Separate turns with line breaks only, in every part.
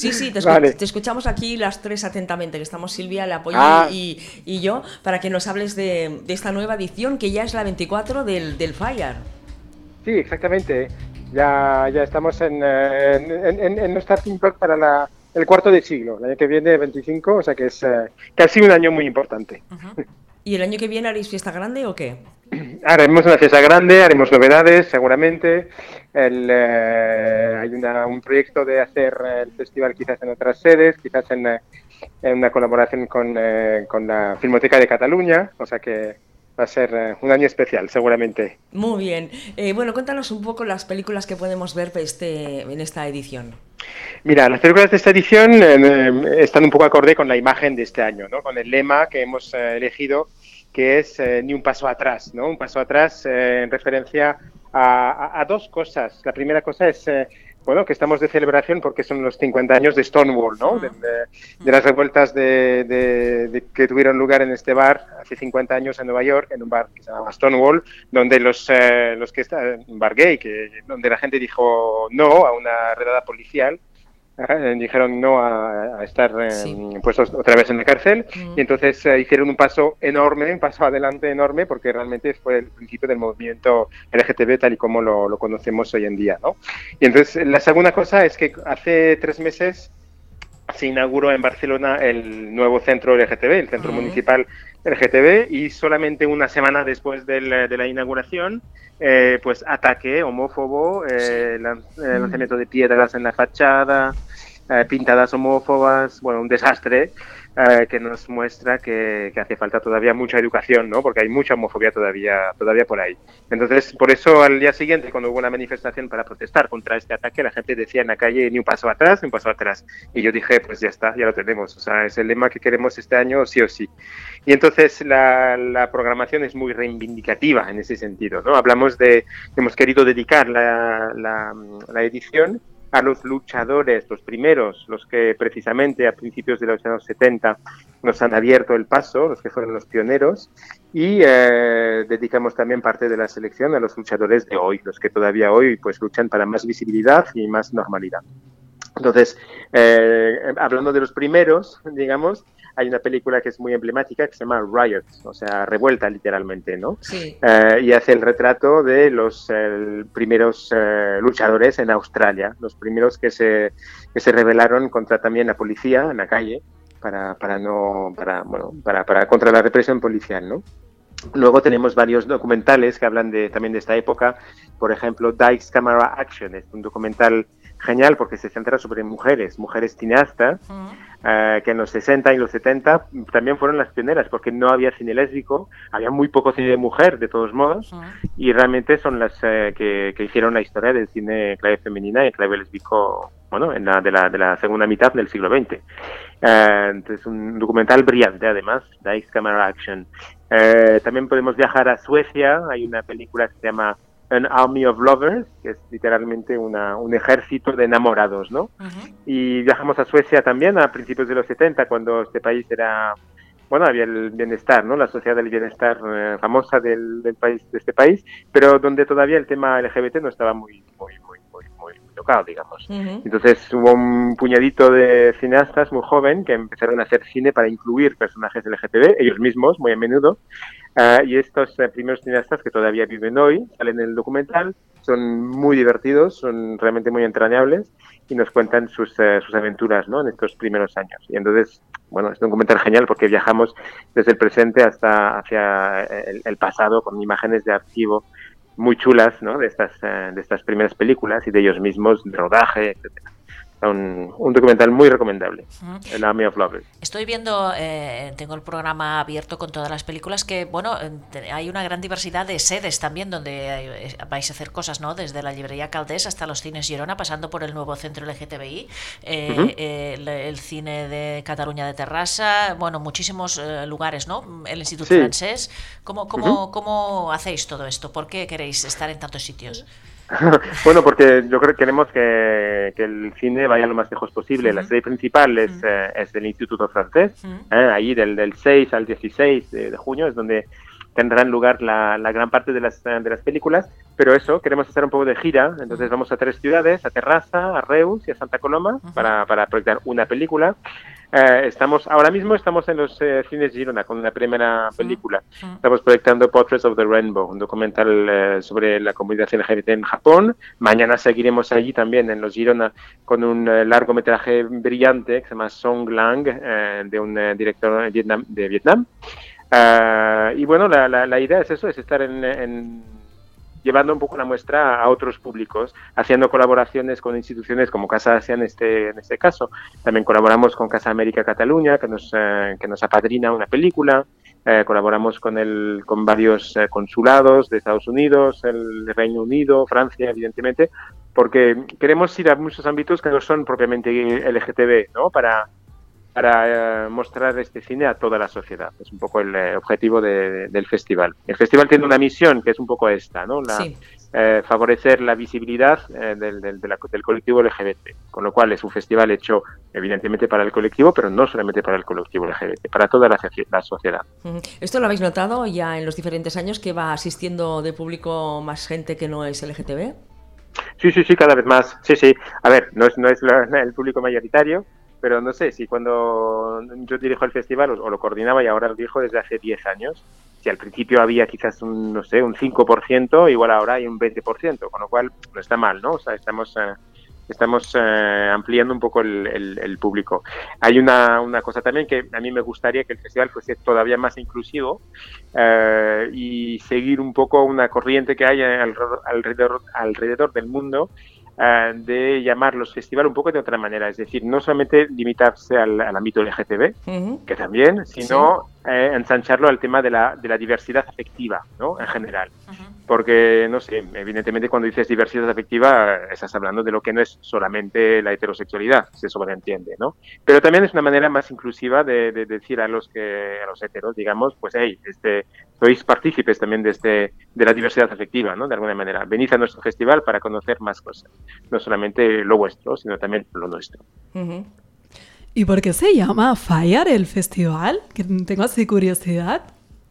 Sí, sí, te, escuchamos aquí las tres atentamente, que estamos Silvia, el apoyo ah. y, yo, para que nos hables de, esta nueva edición, que ya es la 24 del, del Fire.
Sí, exactamente. Ya, ya estamos en, en, en, nuestra para la, el cuarto de siglo, el año que viene 25, o sea que es eh, casi un año muy importante.
¿Y el año que viene haréis fiesta grande o qué?
Haremos una fiesta grande, haremos novedades seguramente. Eh, hay un proyecto de hacer el festival quizás en otras sedes, quizás en, en una colaboración con, eh, con la Filmoteca de Cataluña, o sea que va a ser eh, un año especial, seguramente.
Muy bien. Eh, bueno, cuéntanos un poco las películas que podemos ver este, en esta edición.
Mira, las películas de esta edición eh, están un poco acorde con la imagen de este año, ¿no? con el lema que hemos elegido, que es ni un paso atrás, ¿no? un paso atrás en referencia a, a, dos cosas. La primera cosa es bueno, que estamos de celebración porque son los 50 años de Stonewall, ¿no? De, las revueltas de, que tuvieron lugar en este bar hace 50 años en Nueva York, en un bar que se llama Stonewall, donde los, eh, los que están, un bar gay, que, donde la gente dijo no a una redada policial dijeron no a, estar eh, puestos otra vez en la cárcel. Y entonces eh, hicieron un paso enorme, un paso adelante enorme porque realmente fue el principio del movimiento LGTB tal y como lo, conocemos hoy en día. ¿no? Y entonces la segunda cosa es que hace tres meses se inauguró en Barcelona el nuevo centro LGTB, el centro municipal LGTB, y solamente una semana después de la inauguración eh, pues ataque homófobo, eh, lanzamiento de piedras en la fachada, eh, pintadas homófobas, bueno, un desastre eh, que nos muestra que, hace falta todavía mucha educación, ¿no? Porque hay mucha homofobia todavía, todavía por ahí. Entonces, por eso al día siguiente, cuando hubo una manifestación para protestar contra este ataque, la gente decía en la calle ni un paso atrás, ni un paso atrás. Y yo dije, pues ya está, ya lo tenemos. O sea, es el lema que queremos este año, sí o sí. Y entonces la, la programación es muy reivindicativa en ese sentido, ¿no? Hablamos de, hemos querido dedicar la, la, la edición a los luchadores, los primeros, los que precisamente a principios de los años 70 nos han abierto el paso, los que fueron los pioneros, y eh, dedicamos también parte de la selección a los luchadores de hoy, los que todavía hoy pues luchan para más visibilidad y más normalidad. Entonces, eh, hablando de los primeros, digamos, hay una película que es muy emblemática que se llama Riot, o sea, revuelta literalmente, ¿no? Sí. Eh, y hace el retrato de los primeros eh, luchadores en Australia, los primeros que se, que se rebelaron contra también la policía en la calle para, para no, para, bueno, para, para contra la represión policial, ¿no? Luego tenemos varios documentales que hablan de, también de esta época, por ejemplo, Dice Camera Action, es un documental genial porque se centra sobre mujeres, mujeres cineastas, eh, que en los 60 y los 70 también fueron las pioneras porque no había cine lésbico, había muy poco cine de mujer de todos modos y realmente son las eh, que, hicieron la historia del cine clave femenina y clave lésbico bueno, en la, de, la, de la segunda mitad del siglo XX. Eh, entonces, un documental brillante, además, Dice Camera Action. también podemos viajar a Suecia, hay una película que se llama An Army of Lovers, que es literalmente una, un ejército de enamorados, ¿no? Y viajamos a Suecia también a principios de los 70, cuando este país era, bueno, había el bienestar, ¿no? La sociedad del bienestar eh, famosa del, del, país, de este país, pero donde todavía el tema LGBT no estaba muy, muy, muy, muy, muy tocado, digamos. Entonces hubo un puñadito de cineastas muy joven que empezaron a hacer cine para incluir personajes LGTB, ellos mismos, muy a menudo, Ah, y estos eh, primeros cineastas que todavía viven hoy, salen en el documental, son muy divertidos, son realmente muy entrañables y nos cuentan sus, eh, sus aventuras ¿no? en estos primeros años. Y entonces, bueno, es un documental genial porque viajamos desde el presente hasta hacia eh, el, pasado con imágenes de archivo muy chulas ¿no? de, estas, de estas primeras películas y de ellos mismos, de rodaje, etcétera un, documental muy recomendable, El Army of Lovers.
Estoy viendo, eh, tengo el programa abierto con todas las películas que, bueno, hay una gran diversidad de sedes también donde eh, vais a hacer cosas, ¿no? Desde la librería Caldés hasta los cines Girona, pasando por el nuevo centro LGTBI, eh, el, cine de Cataluña de Terrassa, bueno, muchísimos lugares, ¿no? El Instituto Francés. ¿Cómo, cómo, ¿Cómo hacéis todo esto? ¿Por qué queréis estar en tantos sitios?
bueno, porque yo creo que queremos que, el cine vaya lo más lejos posible. La serie principal es, eh, es del Instituto Francés, eh, ahí del, del 6 al 16 de, junio es donde tendrán lugar la, gran parte de las, de las películas, pero eso, queremos hacer un poco de gira, entonces vamos a tres ciudades, a Terraza, a Reus y a Santa Coloma, para, para proyectar una película. Eh, estamos ahora mismo estamos en los eh, cines Girona con una primera película. Estamos proyectando Portraits of the Rainbow, un documental eh, sobre la comunidad LGBT en Japón. Mañana seguiremos allí también en los Girona con un largometraje brillante que se llama Song Lang de un director de Vietnam. De Vietnam. y bueno, la, la, idea es eso, es estar en llevando un poco la muestra a otros públicos, haciendo colaboraciones con instituciones como Casa Asia en este, en este caso. También colaboramos con Casa América Cataluña, que nos, eh, que nos apadrina una película. Eh, colaboramos con, el, con varios eh, consulados de Estados Unidos, el Reino Unido, Francia, evidentemente, porque queremos ir a muchos ámbitos que no son propiamente LGTB, ¿no? Para, para eh, mostrar este cine a toda la sociedad. Es un poco el eh, objetivo del festival. El festival tiene una misión que es un poco esta, ¿no? La, eh, favorecer la visibilidad del, del, del, colectivo LGBT, con lo cual es un festival hecho evidentemente para el colectivo, pero no solamente para el colectivo LGBT, para toda la, la sociedad.
¿Esto lo habéis notado ya en los diferentes años que va asistiendo de público más gente que no es LGTB?
Sí, sí, sí, cada vez más. Sí, sí. A ver, no es, no es el público mayoritario, pero no sé, si cuando yo dirijo el festival o, lo coordinaba y ahora lo dirijo desde hace 10 años, si al principio había quizás un, no sé, un 5%, igual ahora hay un 20%, con lo cual no está mal, ¿no? O sea, estamos, eh, estamos eh, ampliando un poco el, público. Hay una, una, cosa también que a mí me gustaría que el festival fuese todavía más inclusivo eh, y seguir un poco una corriente que hay alrededor, alrededor, alrededor del mundo de llamar los festivales un poco de otra manera, es decir, no solamente limitarse al, ámbito LGTB, que también, sino eh, ensancharlo al tema de la, de la diversidad afectiva, ¿no? En general. Porque, no sé, evidentemente cuando dices diversidad afectiva estás hablando de lo que no es solamente la heterosexualidad, si eso lo entiende, ¿no? Pero también es una manera más inclusiva de, decir a los que a los heteros, digamos, pues, hey, este, sois partícipes también de, este, de la diversidad afectiva, ¿no? De alguna manera. Venid a nuestro festival para conocer más cosas. No solamente lo vuestro, sino también lo nuestro.
¿Y por qué se llama Fire el festival? Que tengo así curiosidad.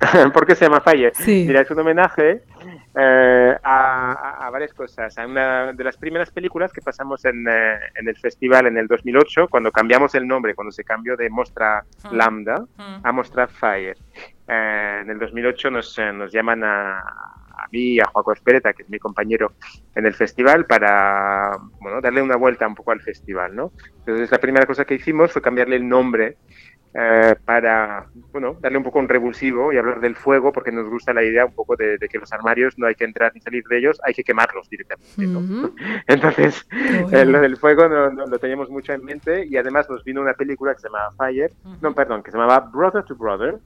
¿Por qué se llama Fire? Mira, es un homenaje eh, a, varias cosas. A una de las primeras películas que pasamos en, eh, en, el festival en el 2008, cuando cambiamos el nombre, cuando se cambió de Mostra mm. Lambda mm. a Mostra Fire. Eh, en el 2008 nos, nos llaman a, a mí y a Joaco Espereta, que es mi compañero en el festival, para bueno, darle una vuelta un poco al festival. ¿no? Entonces la primera cosa que hicimos fue cambiarle el nombre eh, para bueno, darle un poco un revulsivo y hablar del fuego, porque nos gusta la idea un poco de, que los armarios no hay que entrar ni salir de ellos, hay que quemarlos directamente. Entonces, eh, lo del fuego no, lo teníamos mucho en mente y además nos vino una película que se llamaba Fire, no, perdón, que se llamaba Brother to Brother,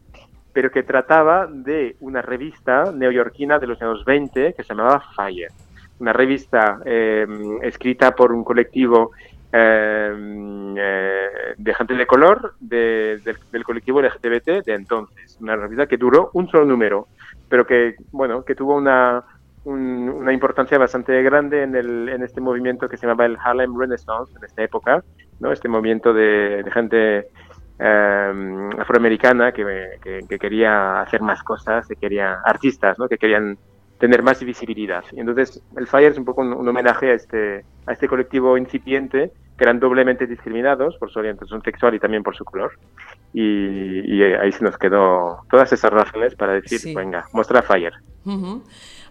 pero que trataba de una revista neoyorquina de los años 20 que se llamaba Fire. Una revista em, escrita por un colectivo em, eh, de gente de color del, colectivo LGBT de entonces. Una revista que duró un solo número, pero que, bueno, que tuvo una, una importancia bastante grande en, el, en este movimiento que se llamaba el Harlem Renaissance en esta época, ¿no? este movimiento de, de gente eh, afroamericana que, que, quería hacer más cosas, que quería artistas, ¿no? que querían tener más visibilidad. Y entonces el Fire es un poco un, homenaje a este, a este colectivo incipiente que eran doblemente discriminados por su orientación sexual y también por su color. Y, ahí se nos quedó todas esas razones para decir, venga, muestra Fire.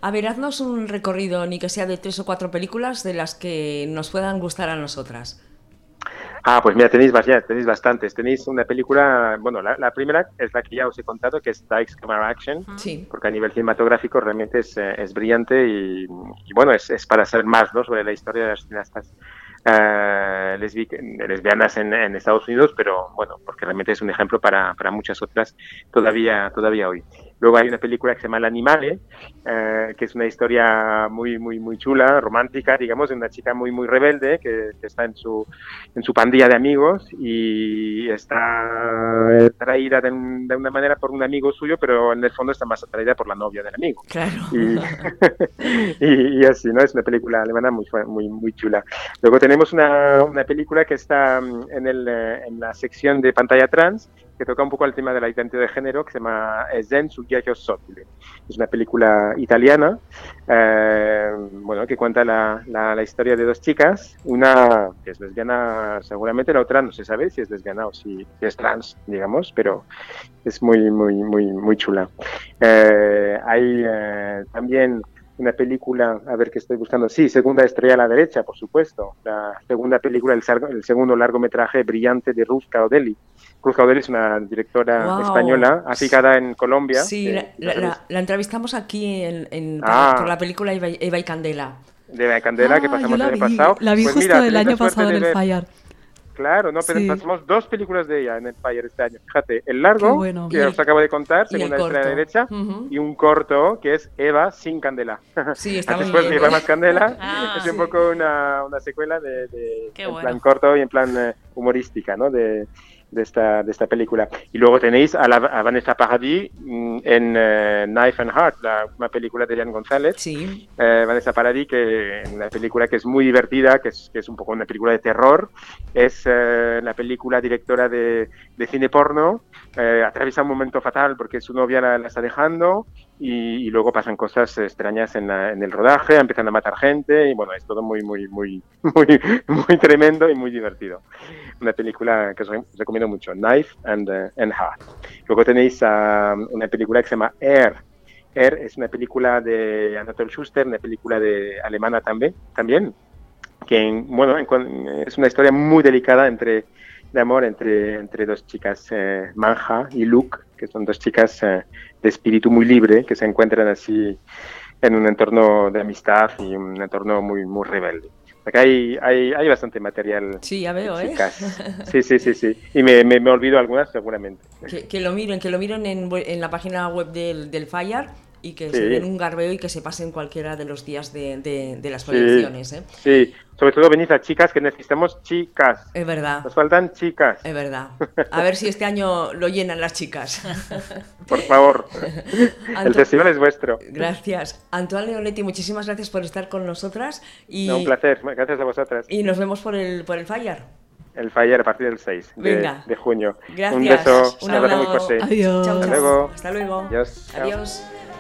A ver, haznos un recorrido, ni que sea de tres o cuatro películas de las que nos puedan gustar a nosotras.
Ah, pues mira, tenéis, ya, tenéis bastantes. Tenéis una película, bueno, la, primera es la que ya os he contado, que es Dykes Camera Action, sí. porque a nivel cinematográfico realmente es, eh, es brillante y, bueno, es, es, para saber más ¿no? sobre la historia de las cineastas uh, lesbianas en, en, Estados Unidos, pero bueno, porque realmente es un ejemplo para, para muchas otras todavía, todavía hoy. Luego hay una película que se llama El Animale, eh, que es una historia muy, muy, muy chula, romántica, digamos, de una chica muy, muy rebelde que, está en su, en su pandilla de amigos y está atraída de, una manera por un amigo suyo, pero en el fondo está más atraída por la novia del amigo.
Claro.
Y, así, ¿no? Es una película alemana muy, muy, muy chula. Luego tenemos una, una película que está mm, en, el, eh, en la sección de pantalla trans, que toca un poco el tema de la identidad de género, que se llama Zen su Sottile. Es una película italiana, eh, bueno, que cuenta la, la, historia de dos chicas, una que es lesbiana seguramente, la otra no se sabe si es lesbiana o si, es trans, digamos, pero es muy, muy, muy, muy chula. Eh, hay eh, también una película, a ver qué estoy buscando, sí, Segunda Estrella a la Derecha, por supuesto, la segunda película, el, el segundo largometraje brillante de Ruth Caudelli. Ruth Caudelli es una directora española, aficada en Colombia.
Sí, la, entrevistamos aquí en, ah. por la película Eva, y Candela.
De Eva y Candela, que ah, pasamos el año pasado.
La vi pues justo el año pasado en el Fire.
Claro, no, pero pasamos dos películas de ella en el Fire este año. Fíjate, El Largo, que os acabo de contar, Segunda Estrella Derecha, y un corto que es Eva sin candela.
Sí, está
Después Eva más candela, ah, es un poco una, una secuela de, de en plan corto y en plan eh, humorística, ¿no? De, de esta, de esta película. Y luego tenéis a, la, Vanessa Paradis en eh, Knife and Heart, la, una película de Jan González.
Sí.
Eh, Vanessa Paradis, que una película que es muy divertida, que es, que es un poco una película de terror. Es eh, la película directora de, de cine porno. atraviesa un momento fatal porque su novia la, la está dejando y, luego pasan cosas extrañas en, en, el rodaje, empiezan a matar gente y bueno, es todo muy, muy, muy, muy, muy tremendo y muy divertido. Una película que os recomiendo mucho, Knife and, uh, and Heart. Luego tenéis um, una película que se llama Air. Air es una película de Anatole Schuster, una película de alemana también, también que bueno, es una historia muy delicada entre de amor entre, entre dos chicas, eh, Manja y Luke, que son dos chicas eh, de espíritu muy libre, que se encuentran así en un entorno de amistad y un entorno muy, muy rebelde. Acá hay, hay, hay bastante material.
Sí, ya veo, ¿eh?
Sí, sí, sí, sí. Y me, me, me olvido algunas seguramente.
Que, lo miren, que lo miren en, en la página web del, del Fire y que se den un garbeo y que se pasen cualquiera de los días de, de, las proyecciones. ¿eh?
Sí, sobre todo venís a chicas que necesitamos chicas.
Es verdad.
Nos faltan chicas.
Es verdad. A ver si este año lo llenan las chicas.
Por favor. El festival es vuestro.
Gracias. Antoine Leonetti, muchísimas gracias por estar con nosotras. Y,
un placer. Gracias a vosotras.
Y nos vemos por el, por el Fire.
El Fire a partir del 6 de, de, junio.
Gracias.
Un beso.
Un abrazo
muy fuerte.
Adiós.
Chao,
Hasta luego.
Hasta luego.
Adiós.
Adiós.